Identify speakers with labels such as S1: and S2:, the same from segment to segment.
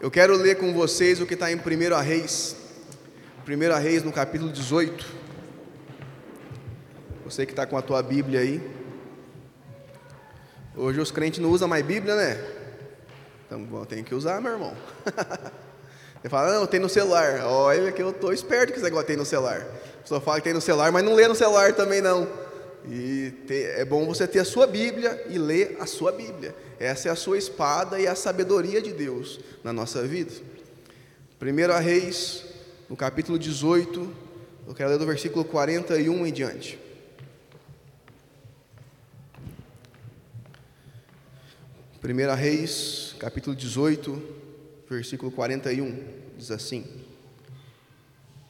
S1: Eu quero ler com vocês o que está em 1 Reis, 1 Reis no capítulo 18. Você que está com a tua Bíblia aí. Hoje os crentes não usam mais Bíblia, né? Então tem que usar, meu irmão. Você fala, não, tem no celular. Olha que eu estou esperto que esse negócio tem no celular. A pessoa fala que tem no celular, mas não lê no celular também não. E é bom você ter a sua Bíblia e ler a sua Bíblia. Essa é a sua espada e a sabedoria de Deus na nossa vida. 1 Reis, no capítulo 18, eu quero ler do versículo 41 em diante. Primeira Reis, capítulo 18, versículo 41, diz assim: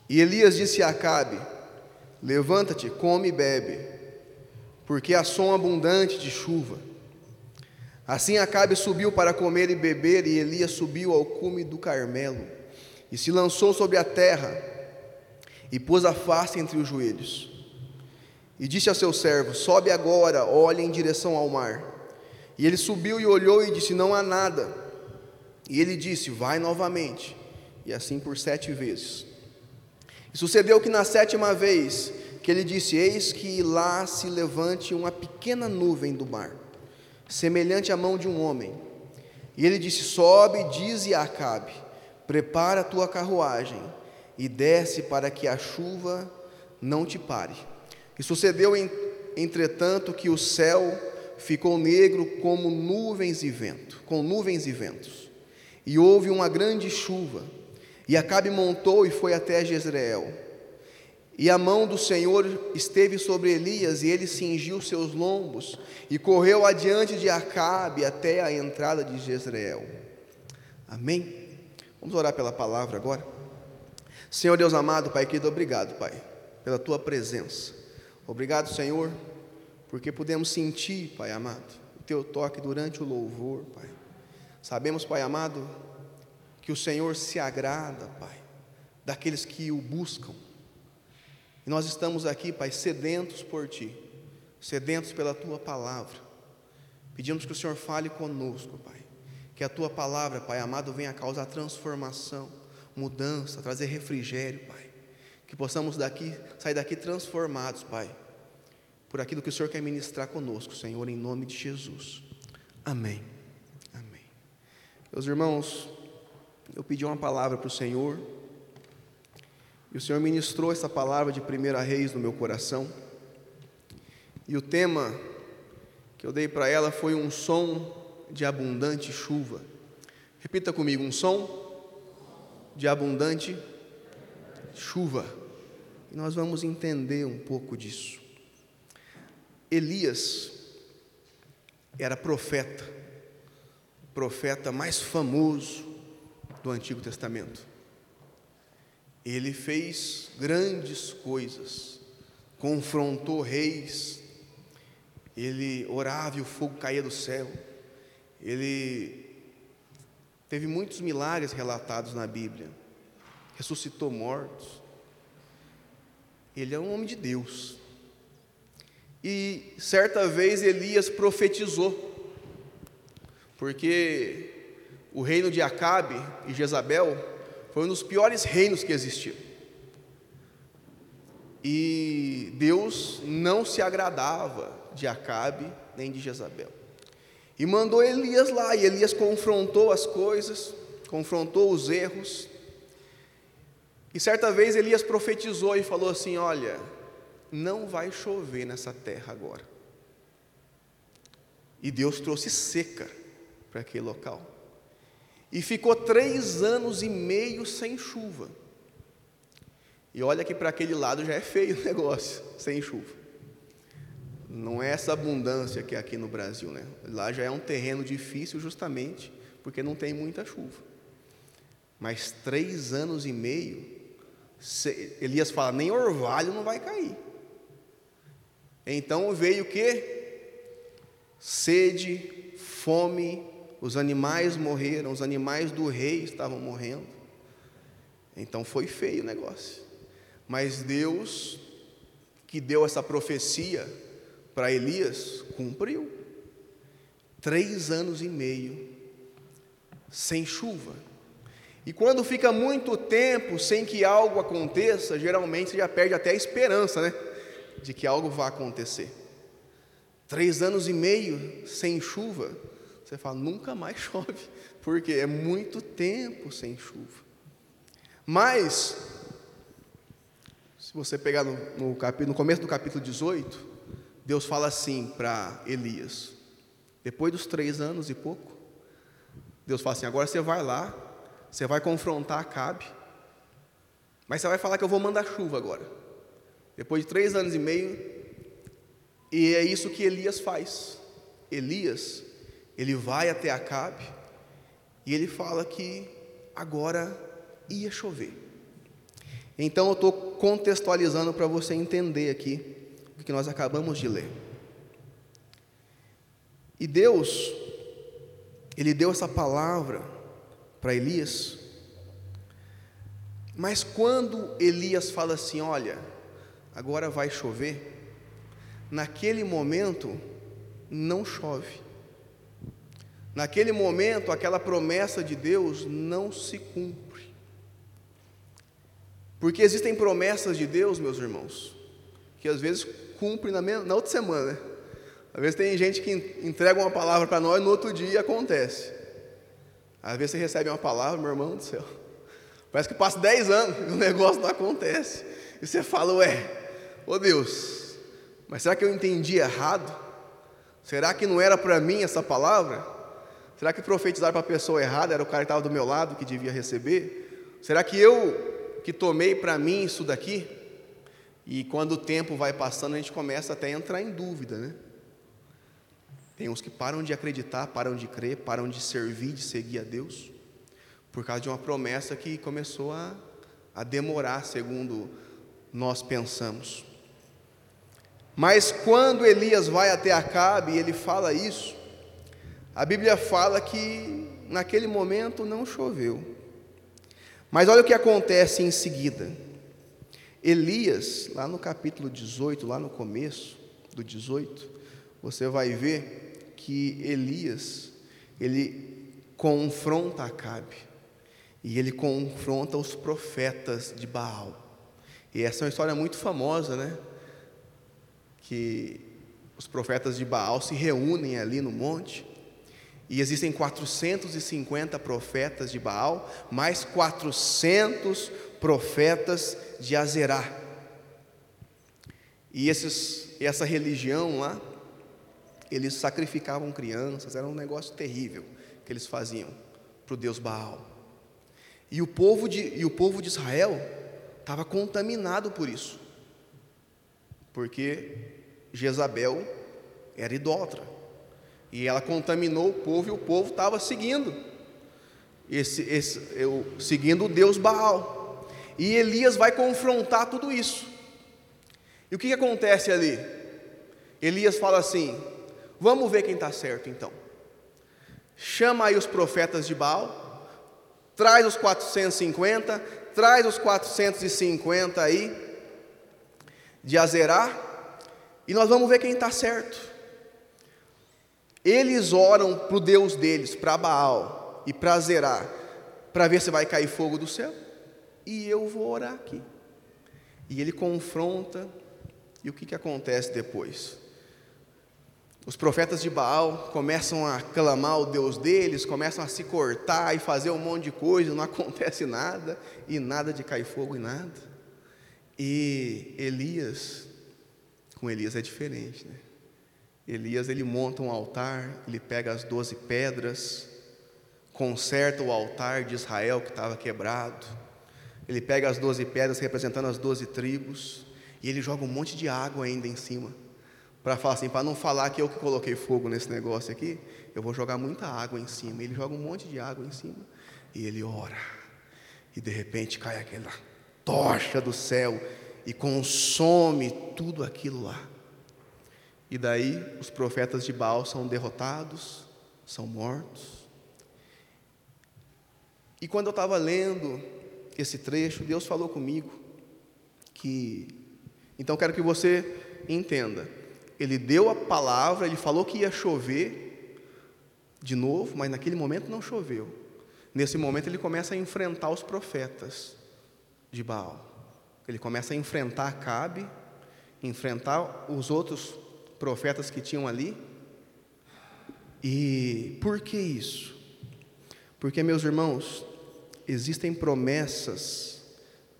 S1: E Elias disse a Acabe: Levanta-te, come e bebe, porque há som abundante de chuva. Assim Acabe subiu para comer e beber, e Elias subiu ao cume do Carmelo, e se lançou sobre a terra, e pôs a face entre os joelhos. E disse a seu servo: Sobe agora, olha em direção ao mar. E ele subiu e olhou e disse: Não há nada. E ele disse: Vai novamente. E assim por sete vezes. E sucedeu que na sétima vez que ele disse: Eis que lá se levante uma pequena nuvem do mar semelhante à mão de um homem. E ele disse: Sobe, dize a Acabe: Prepara a tua carruagem e desce para que a chuva não te pare. E sucedeu, entretanto, que o céu ficou negro como nuvens e vento, com nuvens e ventos. E houve uma grande chuva. E Acabe montou e foi até Jezreel. E a mão do Senhor esteve sobre Elias, e ele cingiu seus lombos, e correu adiante de Acabe até a entrada de Jezreel. Amém? Vamos orar pela palavra agora. Senhor Deus amado, Pai querido, obrigado, Pai, pela tua presença. Obrigado, Senhor, porque pudemos sentir, Pai amado, o teu toque durante o louvor, Pai. Sabemos, Pai amado, que o Senhor se agrada, Pai, daqueles que o buscam nós estamos aqui, Pai, sedentos por Ti, sedentos pela Tua palavra. Pedimos que o Senhor fale conosco, Pai. Que a Tua palavra, Pai amado, venha causar transformação, mudança, trazer refrigério, Pai. Que possamos daqui, sair daqui transformados, Pai, por aquilo que o Senhor quer ministrar conosco, Senhor, em nome de Jesus. Amém. Amém. Meus irmãos, eu pedi uma palavra para o Senhor. E o Senhor ministrou essa palavra de primeira reis no meu coração. E o tema que eu dei para ela foi um som de abundante chuva. Repita comigo: um som de abundante chuva. E nós vamos entender um pouco disso. Elias era profeta, o profeta mais famoso do Antigo Testamento. Ele fez grandes coisas, confrontou reis, ele orava e o fogo caía do céu, ele teve muitos milagres relatados na Bíblia, ressuscitou mortos. Ele é um homem de Deus. E certa vez Elias profetizou, porque o reino de Acabe e Jezabel foi um dos piores reinos que existiu. E Deus não se agradava de Acabe nem de Jezabel. E mandou Elias lá, e Elias confrontou as coisas, confrontou os erros. E certa vez Elias profetizou e falou assim: Olha, não vai chover nessa terra agora. E Deus trouxe seca para aquele local e ficou três anos e meio sem chuva. E olha que para aquele lado já é feio o negócio, sem chuva. Não é essa abundância que é aqui no Brasil, né? Lá já é um terreno difícil justamente porque não tem muita chuva. Mas três anos e meio, Elias fala, nem orvalho não vai cair. Então veio o que? Sede, fome os animais morreram, os animais do rei estavam morrendo. Então foi feio o negócio. Mas Deus, que deu essa profecia para Elias, cumpriu. Três anos e meio sem chuva. E quando fica muito tempo sem que algo aconteça, geralmente você já perde até a esperança, né? De que algo vá acontecer. Três anos e meio sem chuva, você fala, nunca mais chove, porque é muito tempo sem chuva. Mas, se você pegar no, no, no começo do capítulo 18, Deus fala assim para Elias: depois dos três anos e pouco, Deus fala assim: agora você vai lá, você vai confrontar Acabe, mas você vai falar que eu vou mandar chuva agora. Depois de três anos e meio, e é isso que Elias faz. Elias, ele vai até Acabe e ele fala que agora ia chover. Então eu estou contextualizando para você entender aqui o que nós acabamos de ler. E Deus, Ele deu essa palavra para Elias, mas quando Elias fala assim: Olha, agora vai chover, naquele momento não chove. Naquele momento, aquela promessa de Deus não se cumpre. Porque existem promessas de Deus, meus irmãos, que às vezes cumprem na, na outra semana. Né? Às vezes tem gente que entrega uma palavra para nós no outro dia acontece. Às vezes você recebe uma palavra, meu irmão do céu. Parece que passa 10 anos e o negócio não acontece. E você fala, ué, ô Deus, mas será que eu entendi errado? Será que não era para mim essa palavra? Será que profetizaram para a pessoa errada? Era o cara que estava do meu lado que devia receber? Será que eu que tomei para mim isso daqui, e quando o tempo vai passando, a gente começa até a entrar em dúvida, né? Tem uns que param de acreditar, param de crer, param de servir, de seguir a Deus, por causa de uma promessa que começou a, a demorar, segundo nós pensamos. Mas quando Elias vai até Acabe e ele fala isso, a Bíblia fala que naquele momento não choveu. Mas olha o que acontece em seguida. Elias, lá no capítulo 18, lá no começo do 18, você vai ver que Elias, ele confronta Acabe. E ele confronta os profetas de Baal. E essa é uma história muito famosa, né? Que os profetas de Baal se reúnem ali no monte e existem 450 profetas de Baal, mais 400 profetas de Azerá. E esses, essa religião lá, eles sacrificavam crianças, era um negócio terrível que eles faziam para o Deus Baal. E o povo de, e o povo de Israel estava contaminado por isso, porque Jezabel era idólatra. E ela contaminou o povo e o povo estava seguindo. Esse, esse, eu, seguindo o Deus Baal. E Elias vai confrontar tudo isso. E o que, que acontece ali? Elias fala assim: vamos ver quem está certo então. Chama aí os profetas de Baal, traz os 450, traz os 450 aí de Azerá, e nós vamos ver quem está certo. Eles oram para o Deus deles, para Baal e para Zerá, para ver se vai cair fogo do céu. E eu vou orar aqui. E ele confronta, e o que, que acontece depois? Os profetas de Baal começam a clamar o Deus deles, começam a se cortar e fazer um monte de coisa, não acontece nada, e nada de cair fogo e nada. E Elias, com Elias é diferente, né? Elias ele monta um altar, ele pega as doze pedras, conserta o altar de Israel que estava quebrado. Ele pega as doze pedras representando as doze tribos e ele joga um monte de água ainda em cima para falar assim, para não falar que eu que coloquei fogo nesse negócio aqui, eu vou jogar muita água em cima. Ele joga um monte de água em cima e ele ora. E de repente cai aquela tocha do céu e consome tudo aquilo lá. E daí os profetas de Baal são derrotados, são mortos. E quando eu estava lendo esse trecho, Deus falou comigo que. Então quero que você entenda. Ele deu a palavra, ele falou que ia chover de novo, mas naquele momento não choveu. Nesse momento ele começa a enfrentar os profetas de Baal. Ele começa a enfrentar Cabe, enfrentar os outros profetas que tinham ali. E por que isso? Porque, meus irmãos, existem promessas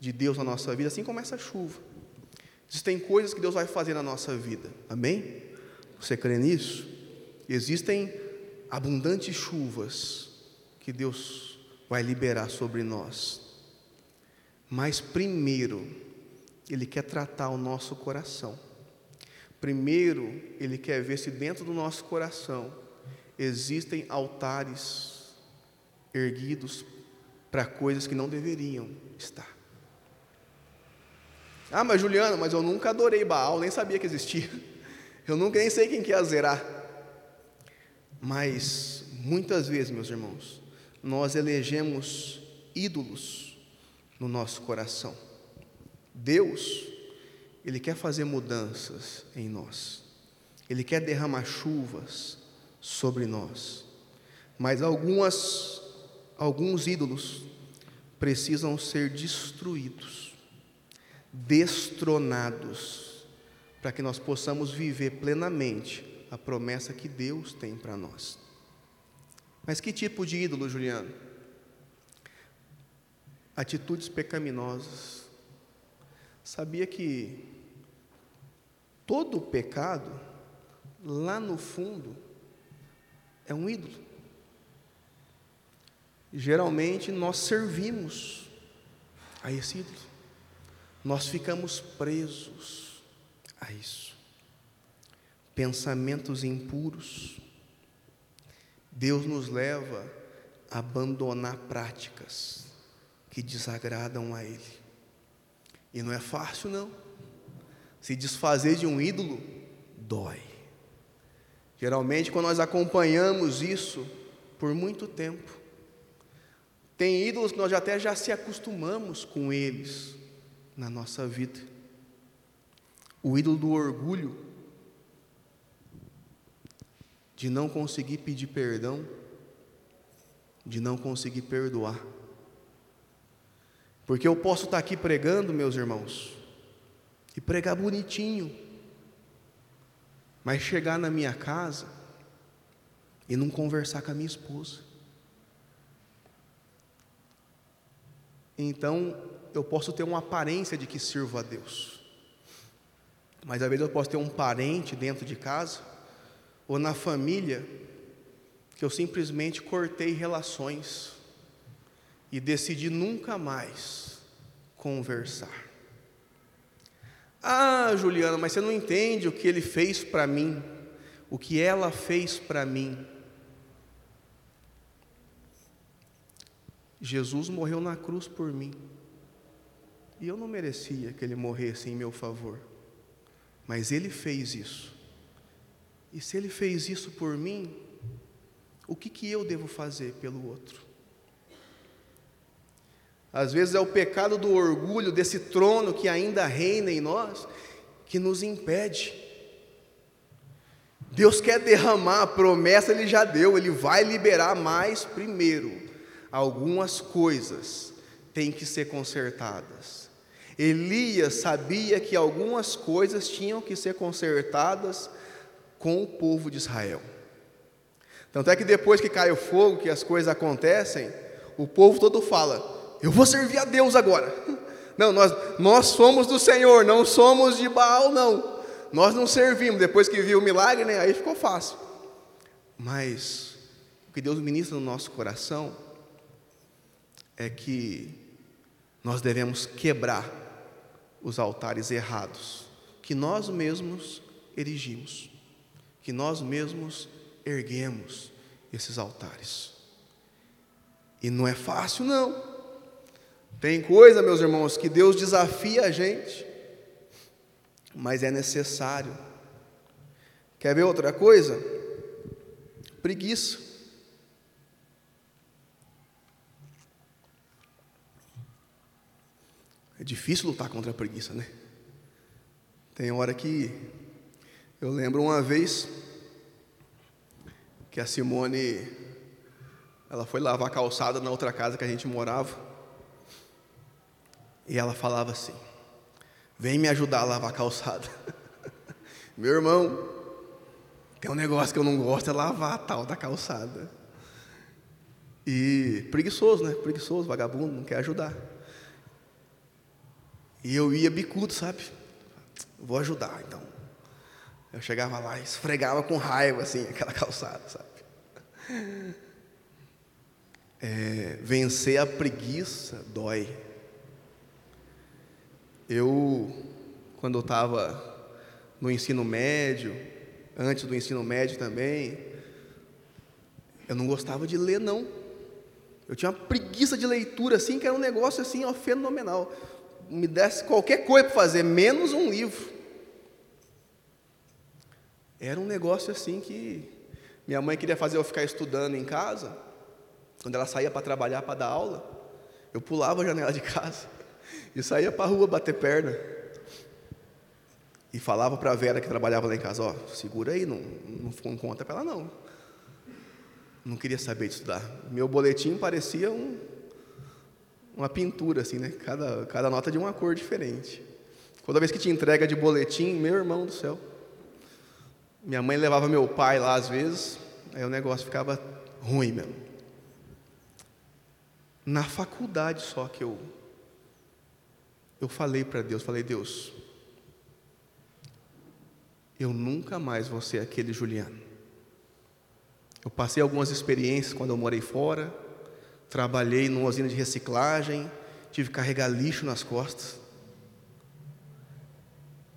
S1: de Deus na nossa vida, assim como essa chuva. Existem coisas que Deus vai fazer na nossa vida, amém? Você crê nisso? Existem abundantes chuvas que Deus vai liberar sobre nós. Mas primeiro, Ele quer tratar o nosso coração. Primeiro, Ele quer ver se dentro do nosso coração existem altares erguidos para coisas que não deveriam estar. Ah, mas Juliana, mas eu nunca adorei Baal, nem sabia que existia. Eu nunca nem sei quem que é zerar. Mas muitas vezes, meus irmãos, nós elegemos ídolos no nosso coração. Deus, Ele quer fazer mudanças em nós, Ele quer derramar chuvas sobre nós, mas algumas, alguns ídolos precisam ser destruídos, destronados, para que nós possamos viver plenamente a promessa que Deus tem para nós. Mas que tipo de ídolo, Juliano? Atitudes pecaminosas. Sabia que todo pecado, lá no fundo, é um ídolo. Geralmente nós servimos a esse ídolo, nós ficamos presos a isso. Pensamentos impuros, Deus nos leva a abandonar práticas que desagradam a Ele. E não é fácil, não. Se desfazer de um ídolo, dói. Geralmente, quando nós acompanhamos isso por muito tempo, tem ídolos que nós até já se acostumamos com eles na nossa vida. O ídolo do orgulho de não conseguir pedir perdão, de não conseguir perdoar. Porque eu posso estar aqui pregando, meus irmãos, e pregar bonitinho, mas chegar na minha casa e não conversar com a minha esposa. Então, eu posso ter uma aparência de que sirvo a Deus, mas às vezes eu posso ter um parente dentro de casa ou na família que eu simplesmente cortei relações e decidi nunca mais conversar. Ah, Juliana, mas você não entende o que ele fez para mim, o que ela fez para mim. Jesus morreu na cruz por mim. E eu não merecia que ele morresse em meu favor. Mas ele fez isso. E se ele fez isso por mim, o que, que eu devo fazer pelo outro? Às vezes é o pecado do orgulho, desse trono que ainda reina em nós, que nos impede. Deus quer derramar a promessa, Ele já deu, Ele vai liberar mais primeiro. Algumas coisas têm que ser consertadas. Elias sabia que algumas coisas tinham que ser consertadas com o povo de Israel. Tanto é que depois que cai o fogo, que as coisas acontecem, o povo todo fala: Eu vou servir a Deus agora. Não, nós, nós somos do Senhor, não somos de Baal, não. Nós não servimos. Depois que viu o milagre, né, aí ficou fácil. Mas o que Deus ministra no nosso coração é que nós devemos quebrar os altares errados que nós mesmos erigimos que nós mesmos erguemos esses altares. E não é fácil, não. Tem coisa, meus irmãos, que Deus desafia a gente, mas é necessário. Quer ver outra coisa? Preguiça. É difícil lutar contra a preguiça, né? Tem hora que eu lembro uma vez que a Simone ela foi lavar a calçada na outra casa que a gente morava. E ela falava assim: Vem me ajudar a lavar a calçada. Meu irmão, tem um negócio que eu não gosto é lavar a tal da calçada. E preguiçoso, né? Preguiçoso, vagabundo, não quer ajudar. E eu ia bicudo, sabe? Vou ajudar, então. Eu chegava lá e esfregava com raiva, assim, aquela calçada, sabe? É, vencer a preguiça dói. Eu, quando eu estava no ensino médio, antes do ensino médio também, eu não gostava de ler, não. Eu tinha uma preguiça de leitura, assim, que era um negócio assim, ó, fenomenal. Me desse qualquer coisa para fazer, menos um livro. Era um negócio assim que minha mãe queria fazer eu ficar estudando em casa. Quando ela saía para trabalhar, para dar aula, eu pulava a janela de casa e saía para a rua bater perna. E falava para a Vera que trabalhava lá em casa, ó, segura aí, não, não conta para ela não. Não queria saber de estudar. Meu boletim parecia um, uma pintura, assim, né? Cada, cada nota de uma cor diferente. Toda vez que tinha entrega de boletim, meu irmão do céu. Minha mãe levava meu pai lá às vezes, aí o negócio ficava ruim mesmo. Na faculdade só que eu eu falei para Deus, falei, Deus, eu nunca mais vou ser aquele Juliano. Eu passei algumas experiências quando eu morei fora, trabalhei numa usina de reciclagem, tive que carregar lixo nas costas.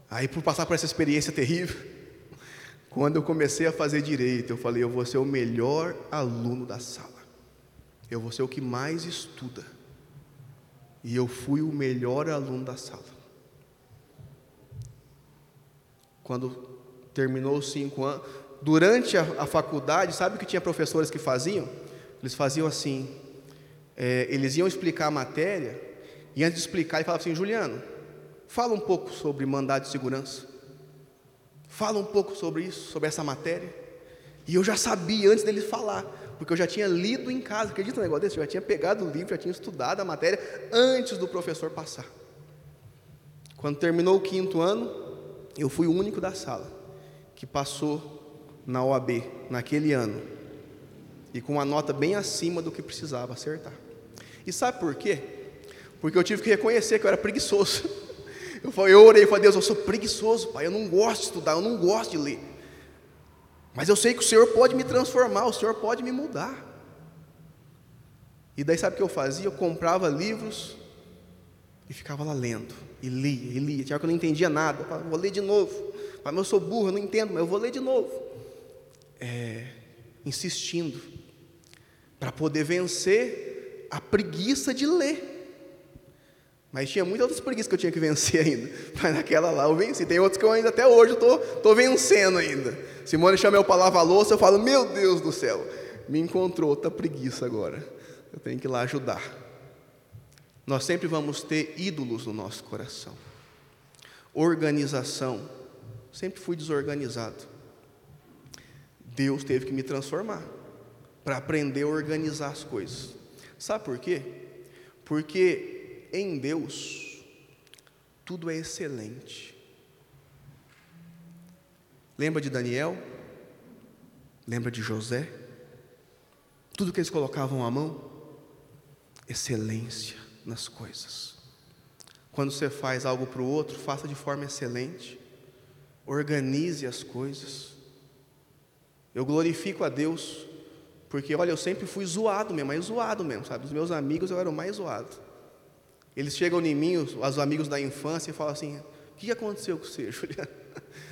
S1: Aí, por passar por essa experiência terrível, quando eu comecei a fazer direito, eu falei: eu vou ser o melhor aluno da sala, eu vou ser o que mais estuda. E eu fui o melhor aluno da sala. Quando terminou os cinco anos. Durante a, a, faculdade, sabe o que tinha professores que faziam? Eles faziam assim: é, eles iam explicar a matéria, e antes de explicar, ele falava assim: Juliano, fala um pouco sobre mandado de segurança. Fala um pouco sobre isso, sobre essa matéria. E eu já sabia antes dele falar, porque eu já tinha lido em casa, acredita no negócio desse? Eu já tinha pegado o livro, já tinha estudado a matéria antes do professor passar. Quando terminou o quinto ano, eu fui o único da sala que passou na OAB naquele ano e com uma nota bem acima do que precisava acertar. E sabe por quê? Porque eu tive que reconhecer que eu era preguiçoso. Eu, falei, eu orei e falei, Deus, eu sou preguiçoso, Pai, eu não gosto de estudar, eu não gosto de ler. Mas eu sei que o Senhor pode me transformar, o Senhor pode me mudar. E daí sabe o que eu fazia? Eu comprava livros e ficava lá lendo, e lia, e lia. Tinha que eu não entendia nada, eu falava, vou ler de novo. Mas eu sou burro, eu não entendo, mas eu vou ler de novo. É, insistindo, para poder vencer a preguiça de ler. Mas tinha muitas outras preguiças que eu tinha que vencer ainda. Mas naquela lá eu venci. Tem outras que eu ainda até hoje estou tô, tô vencendo ainda. Simone chama eu para lavar louça, eu falo, meu Deus do céu, me encontrou outra preguiça agora. Eu tenho que ir lá ajudar. Nós sempre vamos ter ídolos no nosso coração. Organização sempre fui desorganizado. Deus teve que me transformar para aprender a organizar as coisas. Sabe por quê? Porque em Deus tudo é excelente. Lembra de Daniel? Lembra de José? Tudo que eles colocavam à mão? Excelência nas coisas. Quando você faz algo para o outro, faça de forma excelente organize as coisas. Eu glorifico a Deus, porque olha, eu sempre fui zoado mesmo, mas zoado mesmo, sabe? Os meus amigos eu era o mais zoado. Eles chegam em mim, os, os amigos da infância, e falam assim: O que aconteceu com você, Juliano?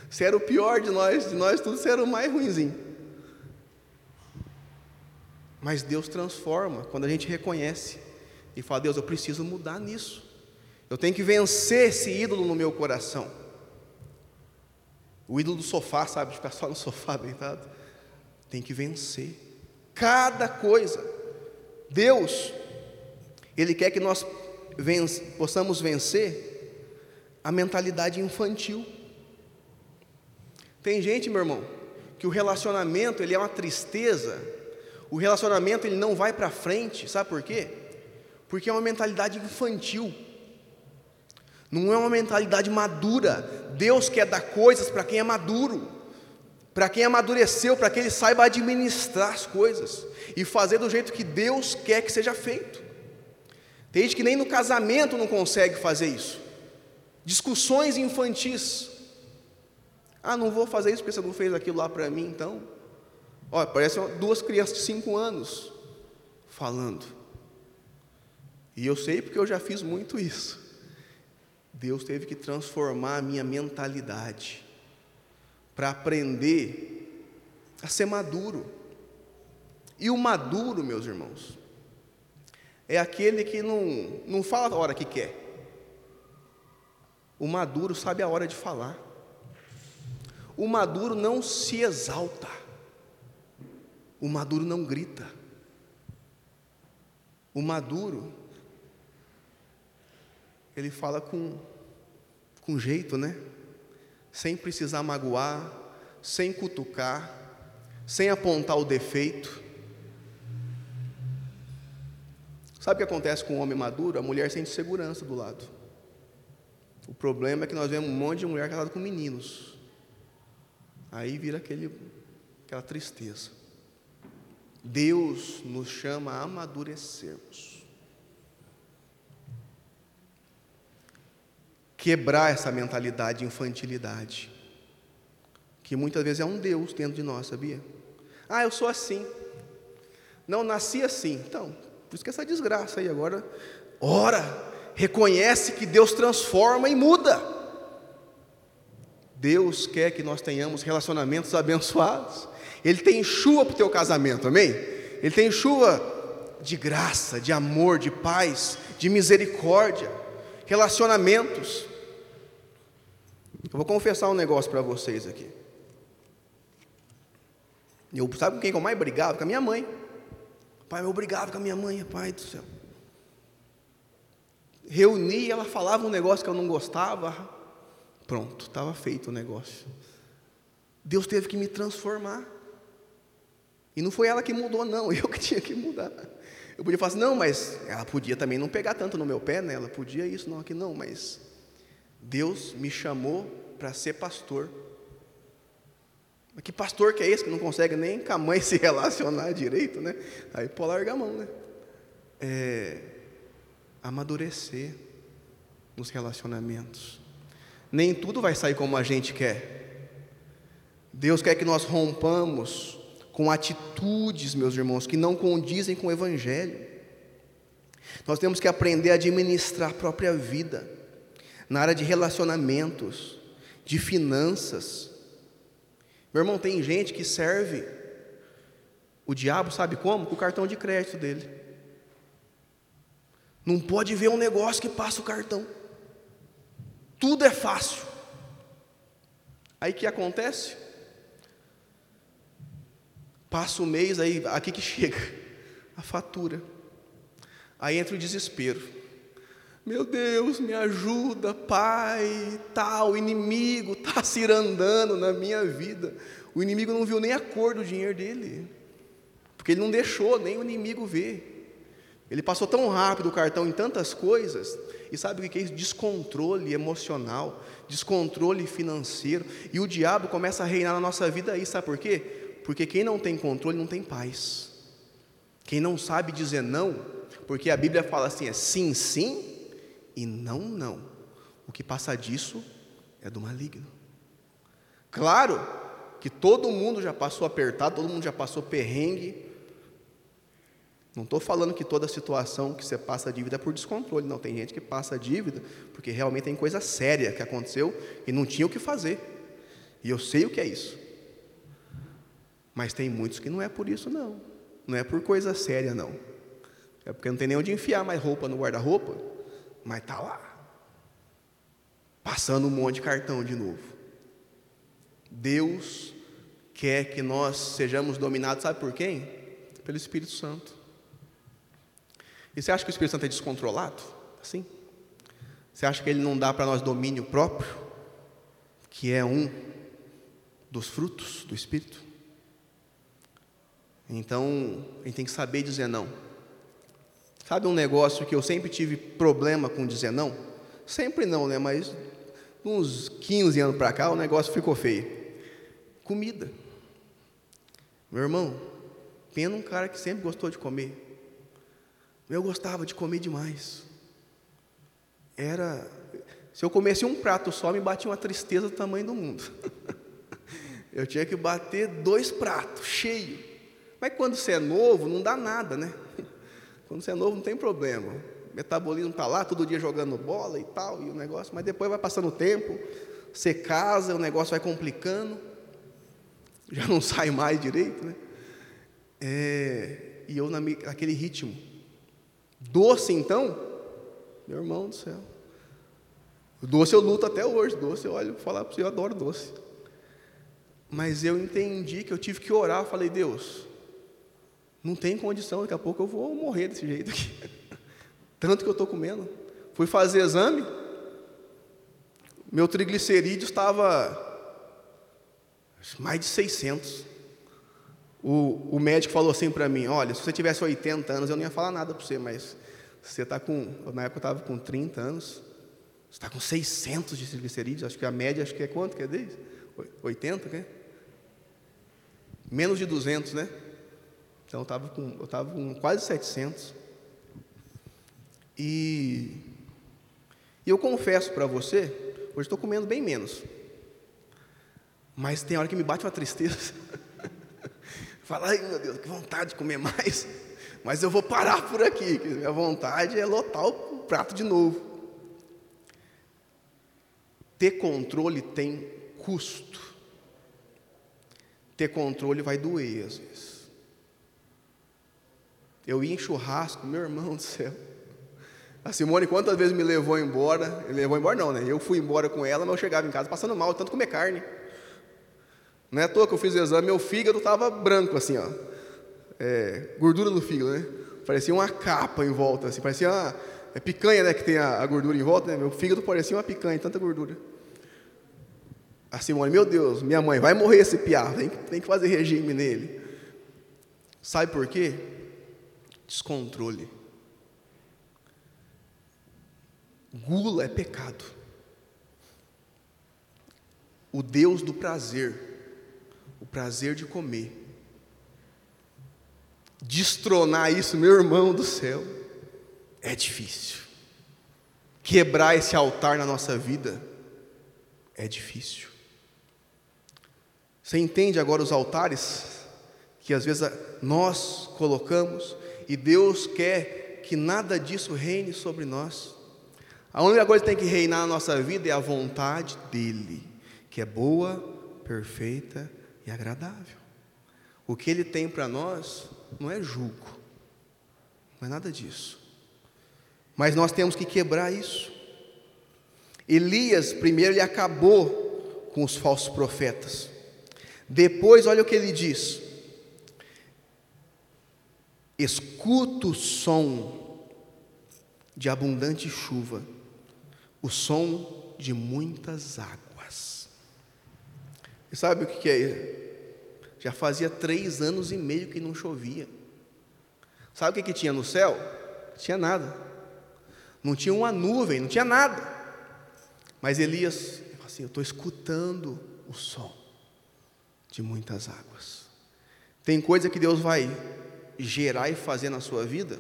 S1: Você era o pior de nós, de nós todos, você era o mais ruimzinho. Mas Deus transforma quando a gente reconhece e fala: Deus, eu preciso mudar nisso. Eu tenho que vencer esse ídolo no meu coração. O ídolo do sofá, sabe? De ficar só no sofá deitado. Tem que vencer. Cada coisa. Deus, Ele quer que nós possamos vencer a mentalidade infantil. Tem gente, meu irmão, que o relacionamento ele é uma tristeza, o relacionamento ele não vai para frente, sabe por quê? Porque é uma mentalidade infantil. Não é uma mentalidade madura. Deus quer dar coisas para quem é maduro, para quem amadureceu, para que ele saiba administrar as coisas e fazer do jeito que Deus quer que seja feito. Tem gente que nem no casamento não consegue fazer isso. Discussões infantis. Ah, não vou fazer isso porque você não fez aquilo lá para mim, então. Olha, parece duas crianças de cinco anos falando. E eu sei porque eu já fiz muito isso. Deus teve que transformar a minha mentalidade para aprender a ser maduro. E o maduro, meus irmãos, é aquele que não, não fala a hora que quer. O maduro sabe a hora de falar. O maduro não se exalta. O maduro não grita. O maduro, ele fala com, com jeito, né? Sem precisar magoar, sem cutucar, sem apontar o defeito. Sabe o que acontece com o homem maduro? A mulher sente segurança do lado. O problema é que nós vemos um monte de mulher casada com meninos. Aí vira aquele, aquela tristeza. Deus nos chama a amadurecermos. Quebrar essa mentalidade de infantilidade. Que muitas vezes é um Deus dentro de nós, sabia? Ah, eu sou assim. Não, nasci assim. Então, por isso que essa desgraça aí agora. Ora, reconhece que Deus transforma e muda. Deus quer que nós tenhamos relacionamentos abençoados. Ele tem chuva para o teu casamento, amém? Ele tem chuva de graça, de amor, de paz, de misericórdia, relacionamentos. Eu vou confessar um negócio para vocês aqui. Eu, sabe com quem eu mais brigava? Com a minha mãe. Pai, eu brigava com a minha mãe, pai do céu. Reuni, ela falava um negócio que eu não gostava. Pronto, estava feito o negócio. Deus teve que me transformar. E não foi ela que mudou, não, eu que tinha que mudar. Eu podia falar assim, não, mas ela podia também não pegar tanto no meu pé, né? Ela podia isso, não, aqui não, mas Deus me chamou para ser pastor. Mas que pastor que é esse que não consegue nem com a mãe se relacionar direito, né? Aí pô, larga a mão, né? É, amadurecer nos relacionamentos. Nem tudo vai sair como a gente quer. Deus quer que nós rompamos com atitudes, meus irmãos, que não condizem com o Evangelho. Nós temos que aprender a administrar a própria vida, na área de relacionamentos, de finanças. Meu irmão, tem gente que serve o diabo, sabe como? Com o cartão de crédito dele. Não pode ver um negócio que passa o cartão. Tudo é fácil. Aí que acontece? Passa o mês, aí aqui que chega a fatura. Aí entra o desespero. Meu Deus, me ajuda, Pai, tal, o inimigo está cirandando na minha vida. O inimigo não viu nem a cor do dinheiro dele, porque ele não deixou nem o inimigo ver. Ele passou tão rápido o cartão em tantas coisas, e sabe o que é isso? Descontrole emocional, descontrole financeiro, e o diabo começa a reinar na nossa vida aí, sabe por quê? Porque quem não tem controle não tem paz. Quem não sabe dizer não, porque a Bíblia fala assim: é sim, sim e não, não. O que passa disso é do maligno. Claro que todo mundo já passou apertado, todo mundo já passou perrengue. Não estou falando que toda situação que você passa dívida é por descontrole, não. Tem gente que passa dívida porque realmente tem coisa séria que aconteceu e não tinha o que fazer. E eu sei o que é isso. Mas tem muitos que não é por isso, não. Não é por coisa séria, não. É porque não tem nem onde enfiar mais roupa no guarda-roupa, mas está lá. Passando um monte de cartão de novo. Deus quer que nós sejamos dominados, sabe por quem? Pelo Espírito Santo. E você acha que o Espírito Santo é descontrolado? Assim? Você acha que ele não dá para nós domínio próprio? Que é um dos frutos do Espírito? Então, a gente tem que saber dizer não. Sabe um negócio que eu sempre tive problema com dizer não? Sempre não, né? Mas uns 15 anos para cá o negócio ficou feio. Comida. Meu irmão, pena um cara que sempre gostou de comer. Eu gostava de comer demais. Era. Se eu comesse um prato só, me batia uma tristeza do tamanho do mundo. eu tinha que bater dois pratos, cheio. Mas quando você é novo, não dá nada, né? Quando você é novo, não tem problema. O metabolismo está lá, todo dia jogando bola e tal, e o negócio. Mas depois vai passando o tempo, você casa, o negócio vai complicando, já não sai mais direito, né? É, e eu naquele ritmo. Doce, então, meu irmão do céu. Doce eu luto até hoje. Doce, eu olho falar para você, eu adoro doce. Mas eu entendi que eu tive que orar. Eu falei, Deus, não tem condição, daqui a pouco eu vou morrer desse jeito aqui. Tanto que eu estou comendo. Fui fazer exame, meu triglicerídeo estava mais de 600. O, o médico falou assim para mim: Olha, se você tivesse 80 anos, eu não ia falar nada para você, mas você está com. Na época eu estava com 30 anos, você está com 600 de triglicerídeos, acho que a média, acho que é quanto que é desde? 80, que Menos de 200, né? Então eu estava com, com quase 700. E, e eu confesso para você, hoje estou comendo bem menos. Mas tem hora que me bate uma tristeza. Fala, ai meu Deus, que vontade de comer mais. Mas eu vou parar por aqui, minha vontade é lotar o prato de novo. Ter controle tem custo. Ter controle vai doer às vezes. Eu ia em churrasco, meu irmão do céu. A Simone quantas vezes me levou embora? Ele levou embora não, né? Eu fui embora com ela, mas eu chegava em casa passando mal, tanto comer carne. Não é à toa que eu fiz o exame, meu fígado estava branco assim, ó. É, gordura no fígado, né? Parecia uma capa em volta, assim, parecia uma, é picanha, né, que tem a, a, gordura em volta, né? Meu fígado parecia uma picanha, tanta gordura. A Simone, meu Deus, minha mãe, vai morrer esse piá, tem, tem que fazer regime nele. Sabe por quê? Descontrole. Gula é pecado. O Deus do prazer, o prazer de comer. Destronar isso, meu irmão do céu, é difícil. Quebrar esse altar na nossa vida é difícil. Você entende agora os altares que às vezes nós colocamos e Deus quer que nada disso reine sobre nós. A única coisa que tem que reinar na nossa vida é a vontade dEle, que é boa, perfeita e agradável. O que Ele tem para nós não é julgo, não é nada disso. Mas nós temos que quebrar isso. Elias, primeiro, ele acabou com os falsos profetas. Depois, olha o que ele diz: Escuto o som de abundante chuva, o som de muitas águas. E sabe o que é? Já fazia três anos e meio que não chovia. Sabe o que, que tinha no céu? Não tinha nada. Não tinha uma nuvem, não tinha nada. Mas Elias, assim, eu estou escutando o som de muitas águas. Tem coisa que Deus vai gerar e fazer na sua vida,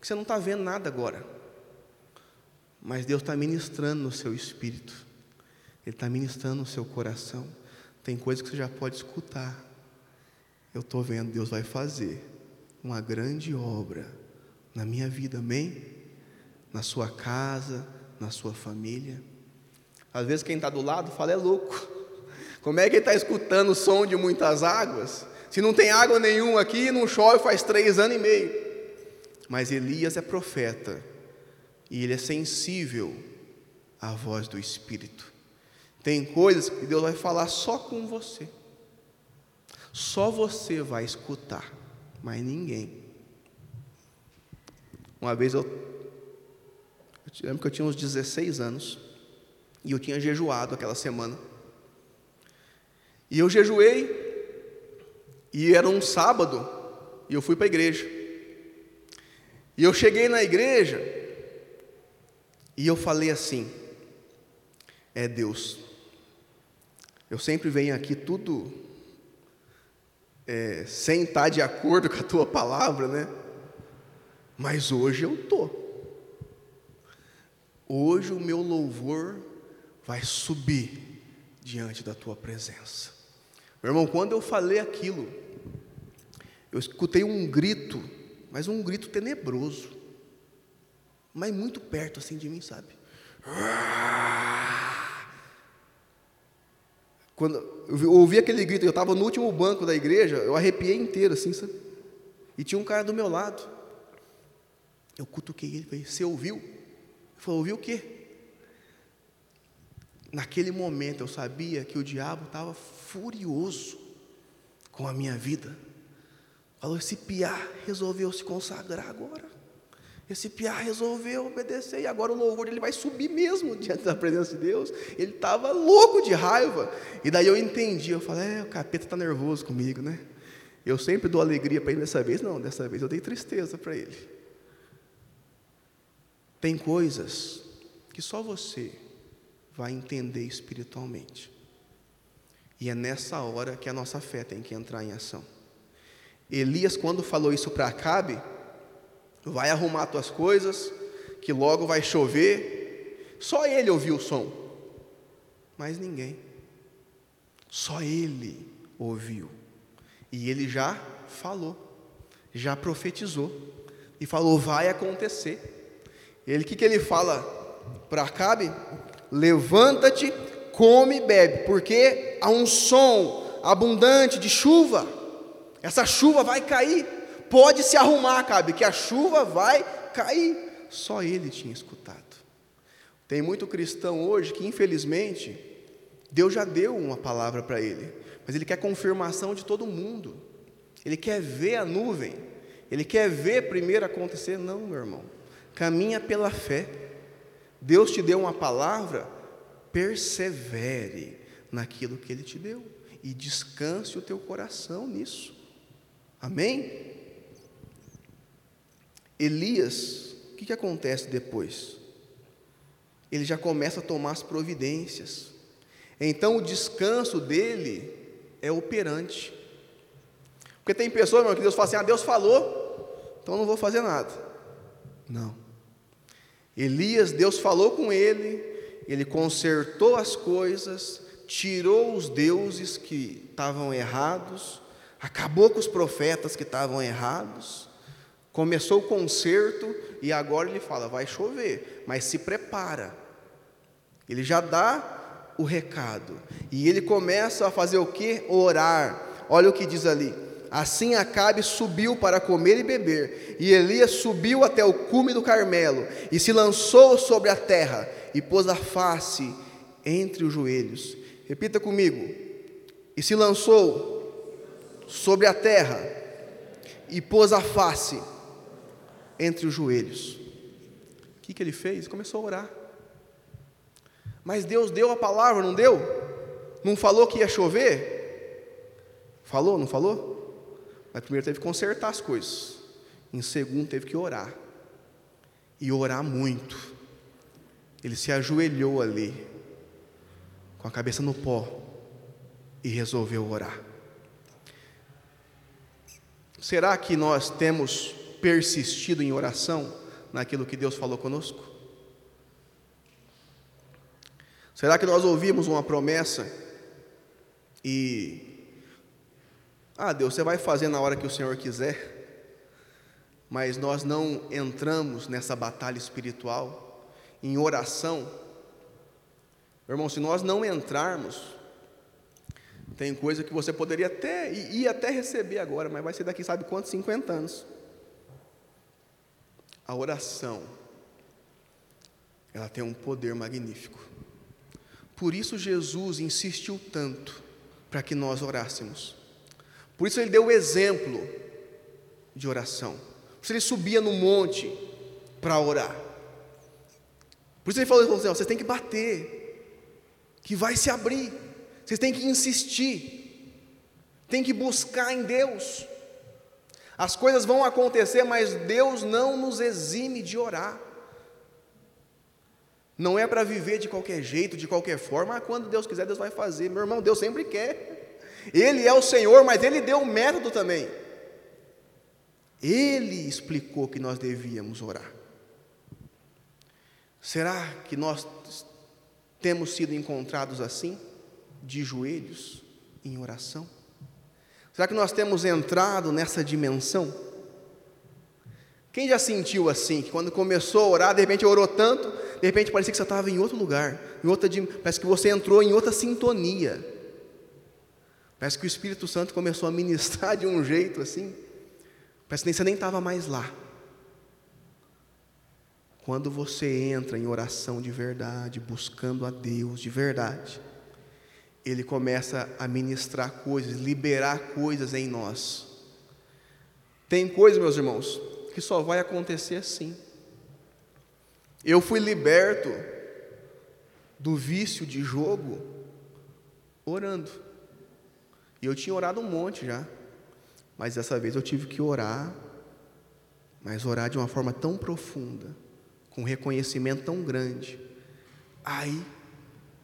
S1: que você não está vendo nada agora. Mas Deus está ministrando no seu espírito, Ele está ministrando no seu coração. Tem coisas que você já pode escutar. Eu estou vendo, Deus vai fazer uma grande obra na minha vida, amém? Na sua casa, na sua família. Às vezes quem está do lado fala, é louco. Como é que ele está escutando o som de muitas águas? Se não tem água nenhuma aqui, não chove faz três anos e meio. Mas Elias é profeta e ele é sensível à voz do Espírito. Tem coisas que Deus vai falar só com você. Só você vai escutar, mas ninguém. Uma vez eu, eu lembro que eu tinha uns 16 anos e eu tinha jejuado aquela semana. E eu jejuei e era um sábado, e eu fui para a igreja. E eu cheguei na igreja e eu falei assim: é Deus. Eu sempre venho aqui tudo é, sem estar de acordo com a tua palavra, né? Mas hoje eu tô. Hoje o meu louvor vai subir diante da tua presença. Meu irmão, quando eu falei aquilo, eu escutei um grito, mas um grito tenebroso, mas muito perto assim de mim, sabe? Quando eu ouvi aquele grito, eu estava no último banco da igreja, eu arrepiei inteiro assim, sabe? E tinha um cara do meu lado. Eu cutuquei ele, falei, você ouviu? Ele falou, ouviu o quê? Naquele momento eu sabia que o diabo estava furioso com a minha vida. Falou: esse piá resolveu se consagrar agora. Esse piá resolveu obedecer e agora o louvor dele vai subir mesmo diante da presença de Deus. Ele estava louco de raiva. E daí eu entendi, eu falei, é, o capeta está nervoso comigo, né? Eu sempre dou alegria para ele dessa vez, não, dessa vez eu dei tristeza para ele. Tem coisas que só você vai entender espiritualmente. E é nessa hora que a nossa fé tem que entrar em ação. Elias, quando falou isso para Acabe, vai arrumar tuas coisas, que logo vai chover. Só ele ouviu o som, mas ninguém. Só ele ouviu. E ele já falou, já profetizou e falou: vai acontecer. Ele, o que, que ele fala para Acabe? Levanta-te, come e bebe, porque há um som abundante de chuva. Essa chuva vai cair. Pode se arrumar, cabe, que a chuva vai cair. Só ele tinha escutado. Tem muito cristão hoje que, infelizmente, Deus já deu uma palavra para ele, mas ele quer confirmação de todo mundo. Ele quer ver a nuvem. Ele quer ver primeiro acontecer. Não, meu irmão. Caminha pela fé. Deus te deu uma palavra, persevere naquilo que Ele te deu e descanse o teu coração nisso. Amém? Elias, o que, que acontece depois? Ele já começa a tomar as providências. Então o descanso dele é operante. Porque tem pessoas, que Deus fala assim: ah, Deus falou, então não vou fazer nada. Não. Elias, Deus falou com ele, ele consertou as coisas, tirou os deuses que estavam errados, acabou com os profetas que estavam errados, começou o conserto e agora ele fala: vai chover, mas se prepara. Ele já dá o recado e ele começa a fazer o que? Orar. Olha o que diz ali. Assim Acabe subiu para comer e beber, e Elias subiu até o cume do Carmelo, e se lançou sobre a terra, e pôs a face entre os joelhos. Repita comigo. E se lançou sobre a terra, e pôs a face entre os joelhos. O que, que ele fez? Começou a orar. Mas Deus deu a palavra, não deu? Não falou que ia chover? Falou, não falou? Mas primeiro teve que consertar as coisas. Em segundo, teve que orar. E orar muito. Ele se ajoelhou ali, com a cabeça no pó, e resolveu orar. Será que nós temos persistido em oração naquilo que Deus falou conosco? Será que nós ouvimos uma promessa e ah, Deus, você vai fazer na hora que o Senhor quiser, mas nós não entramos nessa batalha espiritual em oração. Irmão, se nós não entrarmos, tem coisa que você poderia até ir até receber agora, mas vai ser daqui sabe quantos 50 anos. A oração ela tem um poder magnífico. Por isso Jesus insistiu tanto para que nós orássemos. Por isso ele deu o exemplo de oração. Por isso ele subia no monte para orar. Por isso ele falou assim: vocês têm que bater, que vai se abrir. Vocês têm que insistir, tem que buscar em Deus. As coisas vão acontecer, mas Deus não nos exime de orar. Não é para viver de qualquer jeito, de qualquer forma. Ah, quando Deus quiser, Deus vai fazer. Meu irmão, Deus sempre quer. Ele é o Senhor, mas Ele deu o método também. Ele explicou que nós devíamos orar. Será que nós temos sido encontrados assim, de joelhos, em oração? Será que nós temos entrado nessa dimensão? Quem já sentiu assim, que quando começou a orar, de repente orou tanto, de repente parecia que você estava em outro lugar, em outra, parece que você entrou em outra sintonia. Parece que o Espírito Santo começou a ministrar de um jeito assim, parece que você nem estava mais lá. Quando você entra em oração de verdade, buscando a Deus de verdade, Ele começa a ministrar coisas, liberar coisas em nós. Tem coisas, meus irmãos, que só vai acontecer assim. Eu fui liberto do vício de jogo orando. E eu tinha orado um monte já. Mas dessa vez eu tive que orar, mas orar de uma forma tão profunda, com reconhecimento tão grande. Aí,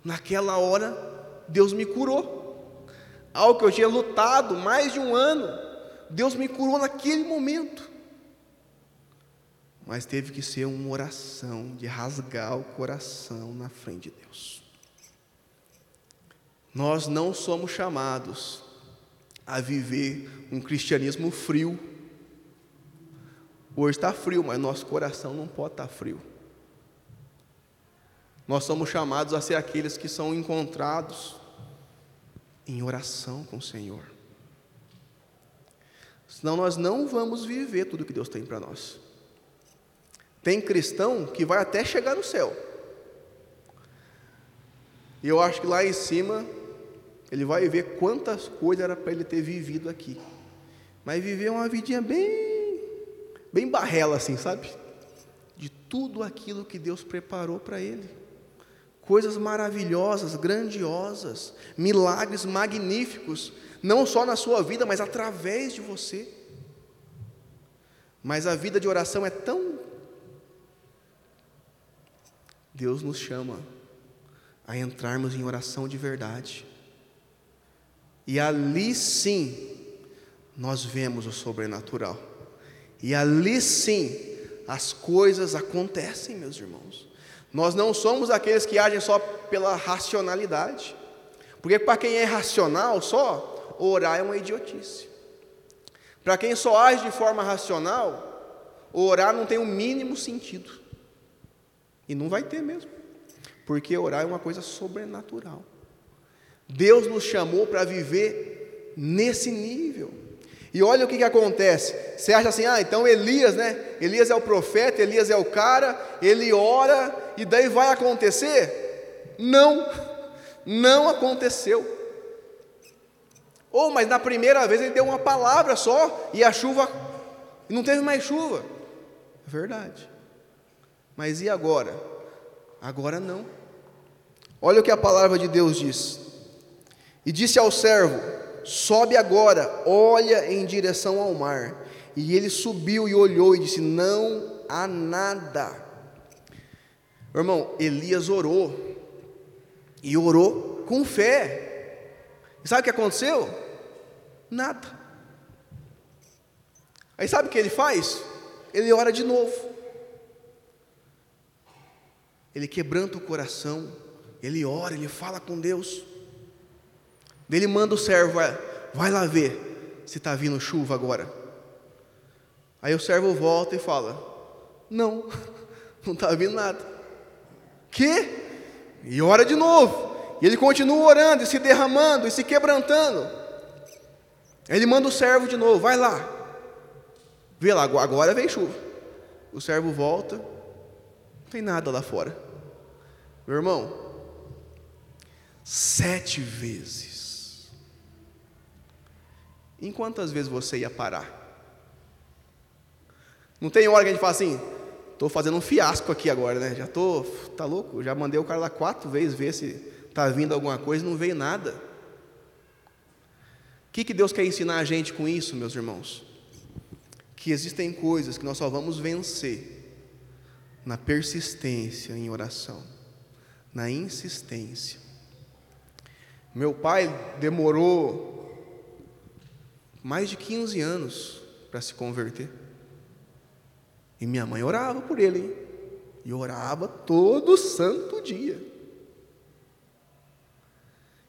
S1: naquela hora, Deus me curou. Algo que eu tinha lutado mais de um ano, Deus me curou naquele momento mas teve que ser uma oração de rasgar o coração na frente de Deus. Nós não somos chamados a viver um cristianismo frio. Hoje está frio, mas nosso coração não pode estar frio. Nós somos chamados a ser aqueles que são encontrados em oração com o Senhor. Senão nós não vamos viver tudo que Deus tem para nós. Tem cristão que vai até chegar no céu. E eu acho que lá em cima ele vai ver quantas coisas era para ele ter vivido aqui. Mas viver uma vidinha bem bem barrela assim, sabe? De tudo aquilo que Deus preparou para ele. Coisas maravilhosas, grandiosas, milagres magníficos, não só na sua vida, mas através de você. Mas a vida de oração é tão Deus nos chama a entrarmos em oração de verdade. E ali sim, nós vemos o sobrenatural. E ali sim, as coisas acontecem, meus irmãos. Nós não somos aqueles que agem só pela racionalidade. Porque para quem é racional só, orar é uma idiotice. Para quem só age de forma racional, orar não tem o mínimo sentido. E não vai ter mesmo. Porque orar é uma coisa sobrenatural. Deus nos chamou para viver nesse nível. E olha o que, que acontece. Você acha assim, ah, então Elias, né? Elias é o profeta, Elias é o cara, ele ora e daí vai acontecer? Não, não aconteceu. Ou, oh, mas na primeira vez ele deu uma palavra só e a chuva, não teve mais chuva. É verdade. Mas e agora? Agora não. Olha o que a palavra de Deus diz. E disse ao servo: Sobe agora, olha em direção ao mar. E ele subiu e olhou e disse: Não há nada. Meu irmão, Elias orou. E orou com fé. E sabe o que aconteceu? Nada. Aí sabe o que ele faz? Ele ora de novo ele quebranta o coração, ele ora, ele fala com Deus. Ele manda o servo, vai, lá ver se está vindo chuva agora. Aí o servo volta e fala: Não, não está vindo nada. Que? E ora de novo. E ele continua orando, e se derramando, e se quebrantando. Ele manda o servo de novo, vai lá. Vê lá, agora vem chuva. O servo volta, não tem nada lá fora. Meu irmão, sete vezes. Em quantas vezes você ia parar? Não tem hora que a gente fala assim, estou fazendo um fiasco aqui agora, né? Já estou, tá louco? Já mandei o cara lá quatro vezes ver se está vindo alguma coisa, não veio nada. O que, que Deus quer ensinar a gente com isso, meus irmãos? que existem coisas que nós só vamos vencer na persistência em oração, na insistência. Meu pai demorou mais de 15 anos para se converter. E minha mãe orava por ele, hein? e orava todo santo dia.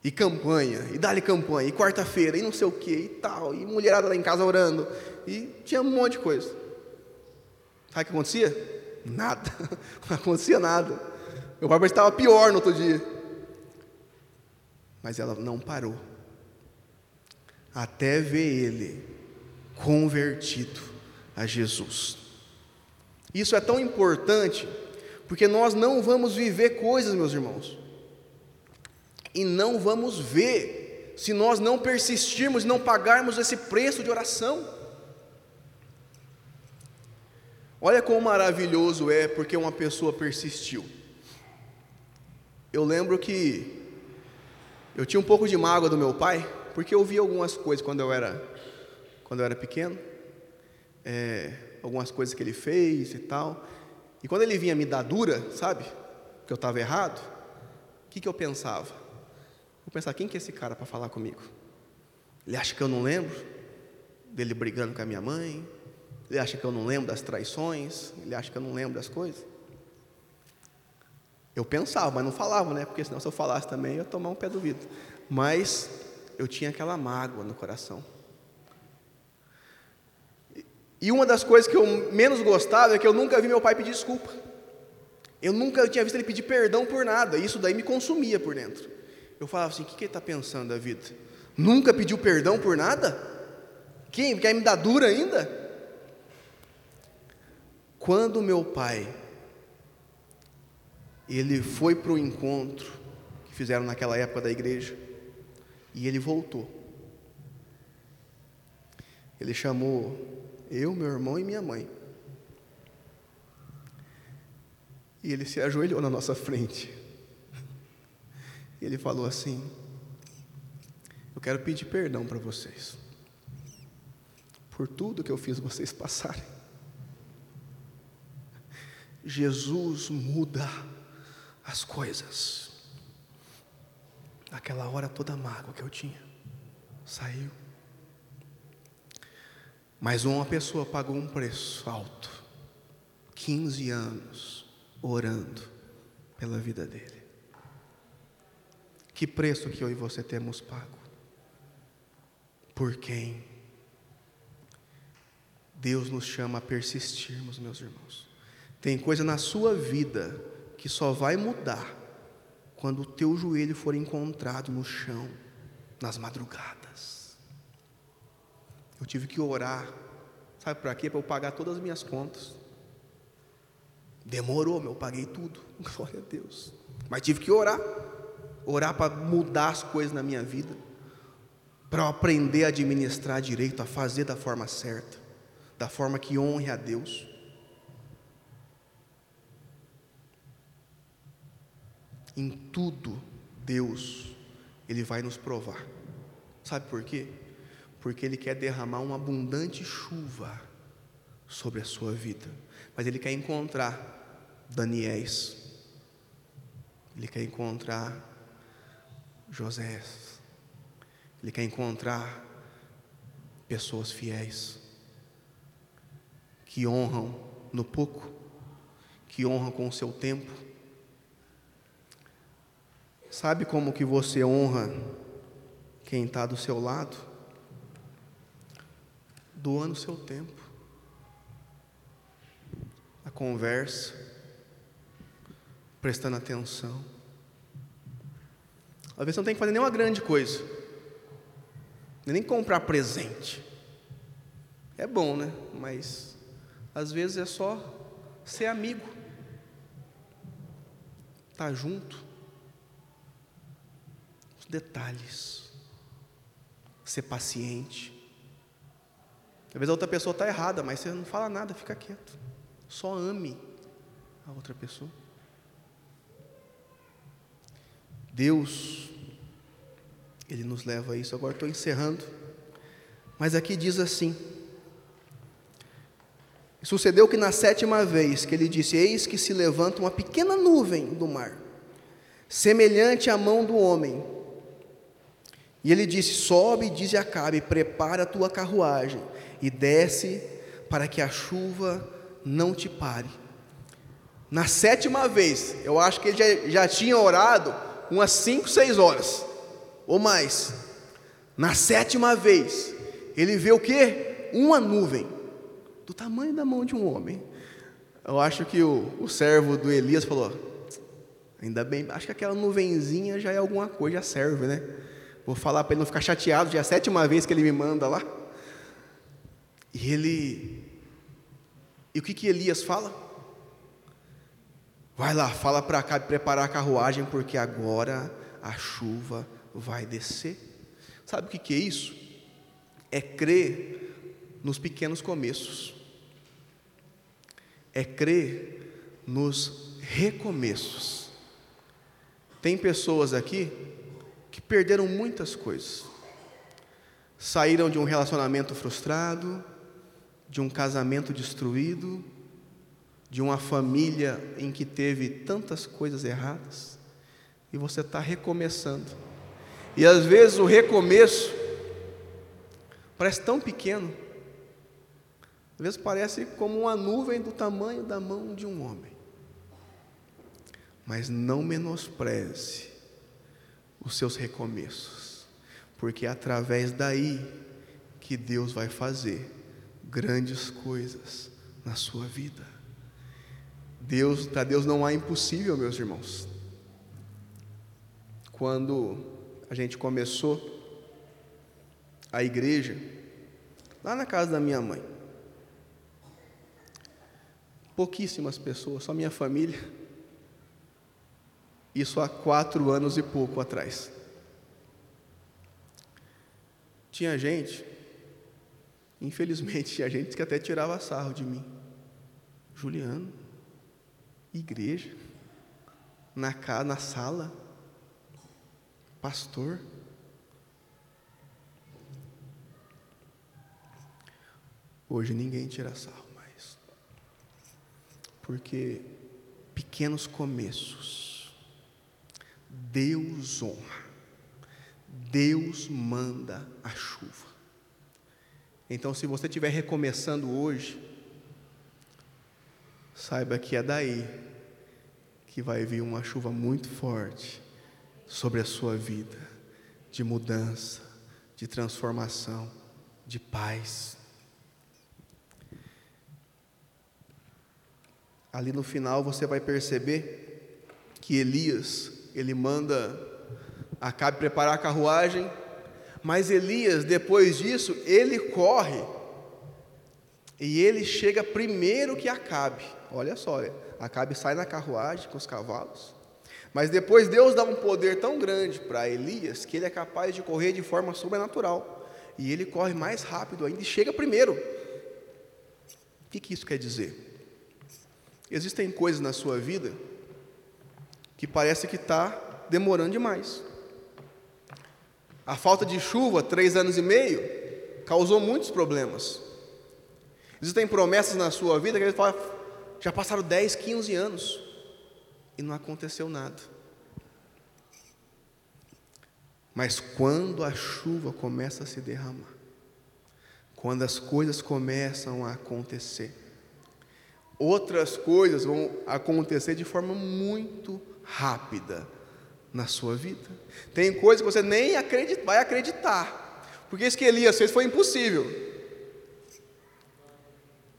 S1: E campanha, e dá-lhe campanha, e quarta-feira, e não sei o que, e tal, e mulherada lá em casa orando, e tinha um monte de coisa. Sabe o que acontecia? Nada, não acontecia nada. Meu pai estava pior no outro dia. Mas ela não parou, até ver ele convertido a Jesus. Isso é tão importante, porque nós não vamos viver coisas, meus irmãos, e não vamos ver se nós não persistirmos, não pagarmos esse preço de oração. Olha quão maravilhoso é porque uma pessoa persistiu. Eu lembro que eu tinha um pouco de mágoa do meu pai, porque eu vi algumas coisas quando eu era, quando eu era pequeno, é, algumas coisas que ele fez e tal. E quando ele vinha me dar dura, sabe, que eu estava errado, o que, que eu pensava? Eu pensava, quem que é esse cara para falar comigo? Ele acha que eu não lembro dele brigando com a minha mãe? Ele acha que eu não lembro das traições? Ele acha que eu não lembro das coisas? Eu pensava, mas não falava, né? Porque senão se eu falasse também eu ia tomar um pé do vidro. Mas eu tinha aquela mágoa no coração. E uma das coisas que eu menos gostava é que eu nunca vi meu pai pedir desculpa. Eu nunca tinha visto ele pedir perdão por nada. Isso daí me consumia por dentro. Eu falava assim: o que, que ele está pensando da vida? Nunca pediu perdão por nada? Quem? Quer me dar dura ainda? Quando meu pai ele foi para o encontro que fizeram naquela época da igreja e ele voltou. Ele chamou eu, meu irmão e minha mãe. E ele se ajoelhou na nossa frente. E ele falou assim: Eu quero pedir perdão para vocês, por tudo que eu fiz vocês passarem. Jesus muda as coisas. Naquela hora toda a mágoa que eu tinha saiu. Mas uma pessoa pagou um preço alto. 15 anos orando pela vida dele. Que preço que eu e você temos pago? Por quem? Deus nos chama a persistirmos, meus irmãos. Tem coisa na sua vida que só vai mudar quando o teu joelho for encontrado no chão, nas madrugadas. Eu tive que orar, sabe para quê? Para eu pagar todas as minhas contas. Demorou, meu, eu paguei tudo, glória a Deus. Mas tive que orar, orar para mudar as coisas na minha vida, para eu aprender a administrar direito, a fazer da forma certa, da forma que honre a Deus. Em tudo, Deus, Ele vai nos provar. Sabe por quê? Porque Ele quer derramar uma abundante chuva sobre a sua vida. Mas Ele quer encontrar Daniéis. Ele quer encontrar José. Ele quer encontrar pessoas fiéis que honram no pouco, que honram com o seu tempo Sabe como que você honra quem está do seu lado? Doando o seu tempo. A conversa, prestando atenção. Às vezes não tem que fazer nenhuma grande coisa. Nem comprar presente. É bom, né? Mas às vezes é só ser amigo. Estar tá junto detalhes. Ser paciente. Vezes a outra pessoa está errada, mas você não fala nada, fica quieto. Só ame a outra pessoa. Deus, Ele nos leva a isso. Agora estou encerrando. Mas aqui diz assim: sucedeu que na sétima vez que ele disse: Eis que se levanta uma pequena nuvem do mar, semelhante à mão do homem. E ele disse: Sobe, diz a Acabe, prepara a tua carruagem e desce para que a chuva não te pare. Na sétima vez, eu acho que ele já, já tinha orado umas cinco, seis horas ou mais. Na sétima vez, ele vê o que? Uma nuvem do tamanho da mão de um homem. Eu acho que o, o servo do Elias falou: ainda bem, acho que aquela nuvenzinha já é alguma coisa, já serve, né? Vou falar para ele não ficar chateado, já é a sétima vez que ele me manda lá. E ele. E o que, que Elias fala? Vai lá, fala para cá preparar a carruagem, porque agora a chuva vai descer. Sabe o que, que é isso? É crer nos pequenos começos é crer nos recomeços. Tem pessoas aqui que perderam muitas coisas. Saíram de um relacionamento frustrado, de um casamento destruído, de uma família em que teve tantas coisas erradas, e você está recomeçando. E às vezes o recomeço parece tão pequeno, às vezes parece como uma nuvem do tamanho da mão de um homem. Mas não menospreze os seus recomeços, porque é através daí que Deus vai fazer grandes coisas na sua vida. Deus, para Deus não há impossível, meus irmãos. Quando a gente começou a igreja, lá na casa da minha mãe, pouquíssimas pessoas, só minha família. Isso há quatro anos e pouco atrás. Tinha gente, infelizmente, tinha gente que até tirava sarro de mim. Juliano, igreja, na casa, na sala, pastor. Hoje ninguém tira sarro porque pequenos começos, Deus honra, Deus manda a chuva. Então, se você estiver recomeçando hoje, saiba que é daí que vai vir uma chuva muito forte sobre a sua vida, de mudança, de transformação, de paz. ali no final você vai perceber que Elias, ele manda Acabe preparar a carruagem, mas Elias, depois disso, ele corre e ele chega primeiro que Acabe. Olha só, Acabe sai na carruagem com os cavalos, mas depois Deus dá um poder tão grande para Elias que ele é capaz de correr de forma sobrenatural. E ele corre mais rápido ainda e chega primeiro. O que, que isso quer dizer? Existem coisas na sua vida que parece que está demorando demais. A falta de chuva, três anos e meio, causou muitos problemas. Existem promessas na sua vida que ele fala, já passaram 10, 15 anos e não aconteceu nada. Mas quando a chuva começa a se derramar, quando as coisas começam a acontecer, outras coisas vão acontecer de forma muito rápida na sua vida. Tem coisas que você nem acredita, vai acreditar, porque isso que Elias fez foi impossível.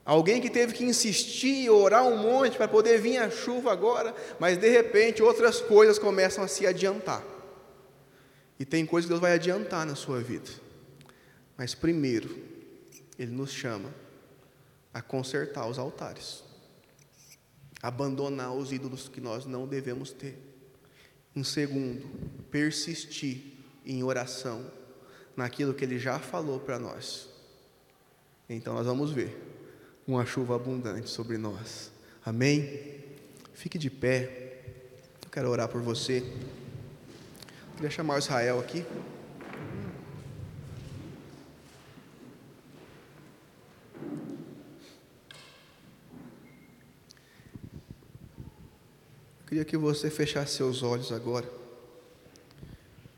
S1: Alguém que teve que insistir e orar um monte para poder vir a chuva agora, mas de repente outras coisas começam a se adiantar. E tem coisas que Deus vai adiantar na sua vida. Mas primeiro, Ele nos chama a consertar os altares abandonar os ídolos que nós não devemos ter. Em segundo, persistir em oração naquilo que ele já falou para nós. Então nós vamos ver uma chuva abundante sobre nós. Amém? Fique de pé. Eu quero orar por você. Eu queria chamar o Israel aqui. Queria que você fechasse seus olhos agora,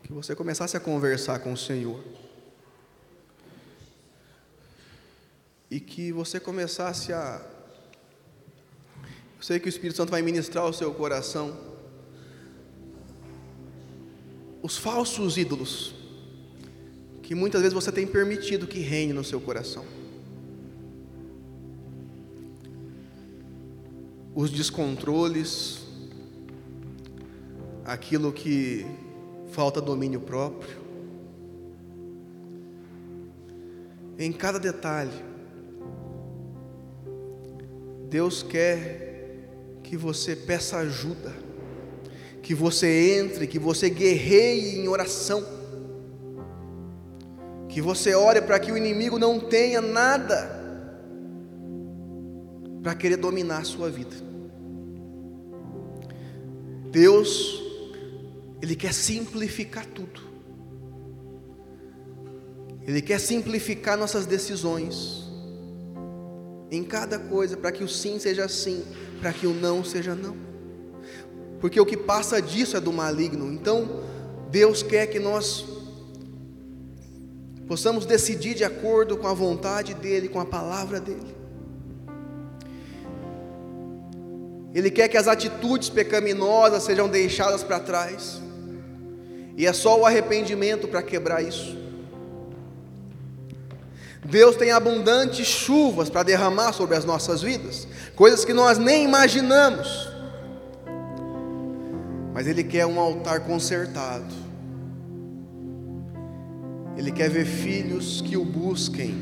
S1: que você começasse a conversar com o Senhor. E que você começasse a. Eu sei que o Espírito Santo vai ministrar o seu coração. Os falsos ídolos, que muitas vezes você tem permitido que reine no seu coração. Os descontroles, aquilo que falta domínio próprio. Em cada detalhe, Deus quer que você peça ajuda, que você entre, que você guerreie em oração que você ore para que o inimigo não tenha nada para querer dominar a sua vida. Deus, Ele quer simplificar tudo. Ele quer simplificar nossas decisões em cada coisa, para que o sim seja sim, para que o não seja não. Porque o que passa disso é do maligno. Então, Deus quer que nós possamos decidir de acordo com a vontade dEle, com a palavra dEle. Ele quer que as atitudes pecaminosas sejam deixadas para trás, e é só o arrependimento para quebrar isso. Deus tem abundantes chuvas para derramar sobre as nossas vidas, coisas que nós nem imaginamos, mas Ele quer um altar consertado, ele quer ver filhos que o busquem.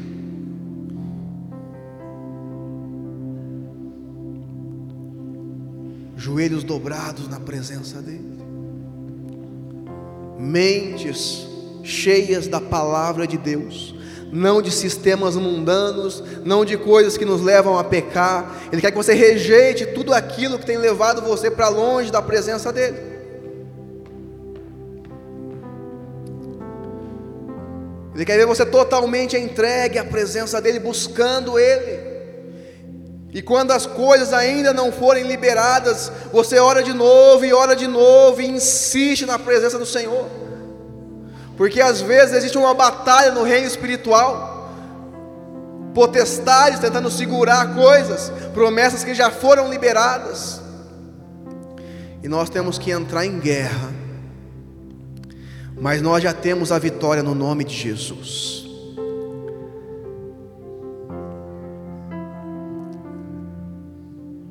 S1: Joelhos dobrados na presença dEle. Mentes cheias da palavra de Deus, não de sistemas mundanos, não de coisas que nos levam a pecar. Ele quer que você rejeite tudo aquilo que tem levado você para longe da presença dEle. Ele quer ver você totalmente entregue à presença dEle, buscando Ele. E quando as coisas ainda não forem liberadas, você ora de novo e ora de novo e insiste na presença do Senhor. Porque às vezes existe uma batalha no reino espiritual, potestades tentando segurar coisas, promessas que já foram liberadas. E nós temos que entrar em guerra mas nós já temos a vitória no nome de Jesus.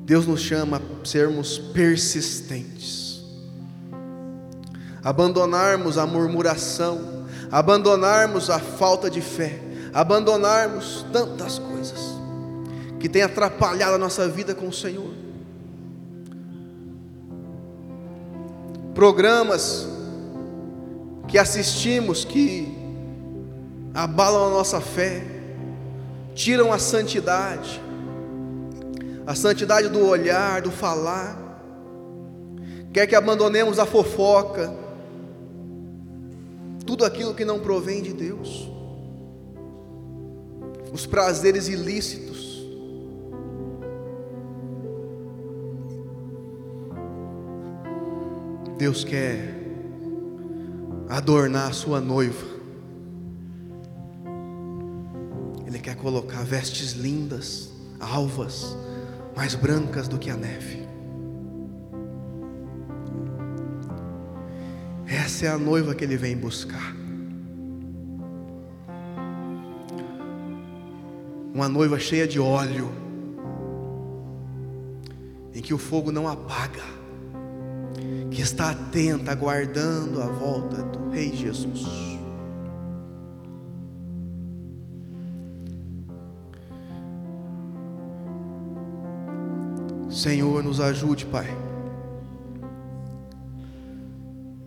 S1: Deus nos chama a sermos persistentes, abandonarmos a murmuração, abandonarmos a falta de fé, abandonarmos tantas coisas que têm atrapalhado a nossa vida com o Senhor. Programas que assistimos que abalam a nossa fé, tiram a santidade, a santidade do olhar, do falar, quer que abandonemos a fofoca, tudo aquilo que não provém de Deus, os prazeres ilícitos, Deus quer adornar a sua noiva. Ele quer colocar vestes lindas, alvas, mais brancas do que a neve. Essa é a noiva que ele vem buscar. Uma noiva cheia de óleo, em que o fogo não apaga que está atenta, aguardando a volta do Rei Jesus. Senhor, nos ajude, Pai.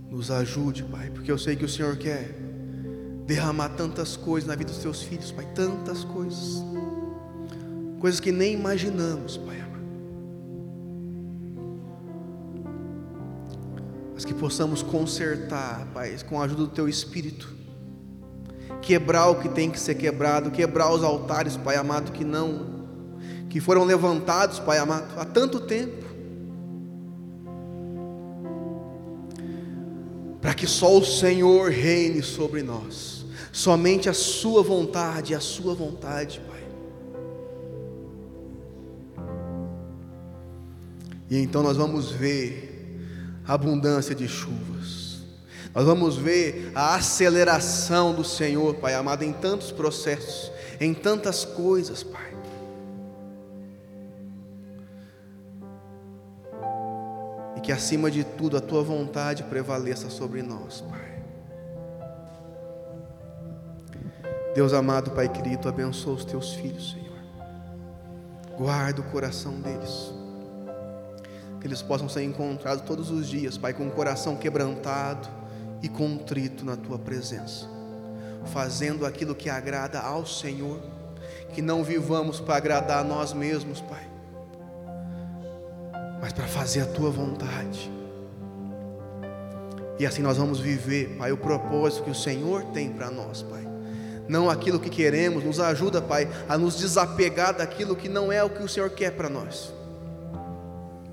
S1: Nos ajude, Pai, porque eu sei que o Senhor quer derramar tantas coisas na vida dos teus filhos, Pai, tantas coisas, coisas que nem imaginamos, Pai. que possamos consertar, Pai, com a ajuda do Teu Espírito, quebrar o que tem que ser quebrado, quebrar os altares, Pai amado, que não, que foram levantados, Pai amado, há tanto tempo, para que só o Senhor reine sobre nós, somente a Sua vontade, a Sua vontade, Pai. E então nós vamos ver a abundância de chuvas, nós vamos ver a aceleração do Senhor, Pai amado, em tantos processos, em tantas coisas, Pai. Que acima de tudo a tua vontade prevaleça sobre nós, Pai. Deus amado, Pai querido, abençoa os teus filhos, Senhor. Guarda o coração deles. Que eles possam ser encontrados todos os dias, Pai, com o coração quebrantado e contrito na tua presença, fazendo aquilo que agrada ao Senhor, que não vivamos para agradar a nós mesmos, Pai, mas para fazer a tua vontade. E assim nós vamos viver, Pai, o propósito que o Senhor tem para nós, Pai. Não aquilo que queremos, nos ajuda, Pai, a nos desapegar daquilo que não é o que o Senhor quer para nós.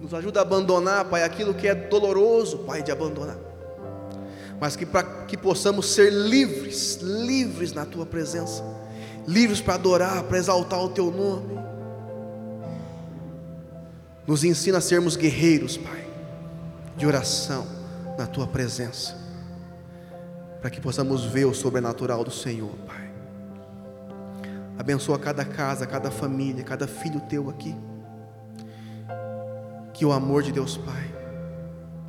S1: Nos ajuda a abandonar, Pai, aquilo que é doloroso, Pai, de abandonar. Mas que para que possamos ser livres, livres na tua presença, livres para adorar, para exaltar o teu nome. Nos ensina a sermos guerreiros, Pai, de oração na tua presença, para que possamos ver o sobrenatural do Senhor, Pai. Abençoa cada casa, cada família, cada filho teu aqui. Que o amor de Deus Pai,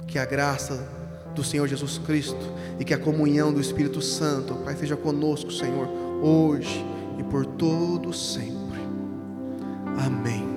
S1: que a graça do Senhor Jesus Cristo e que a comunhão do Espírito Santo, Pai, seja conosco, Senhor, hoje e por todo sempre. Amém.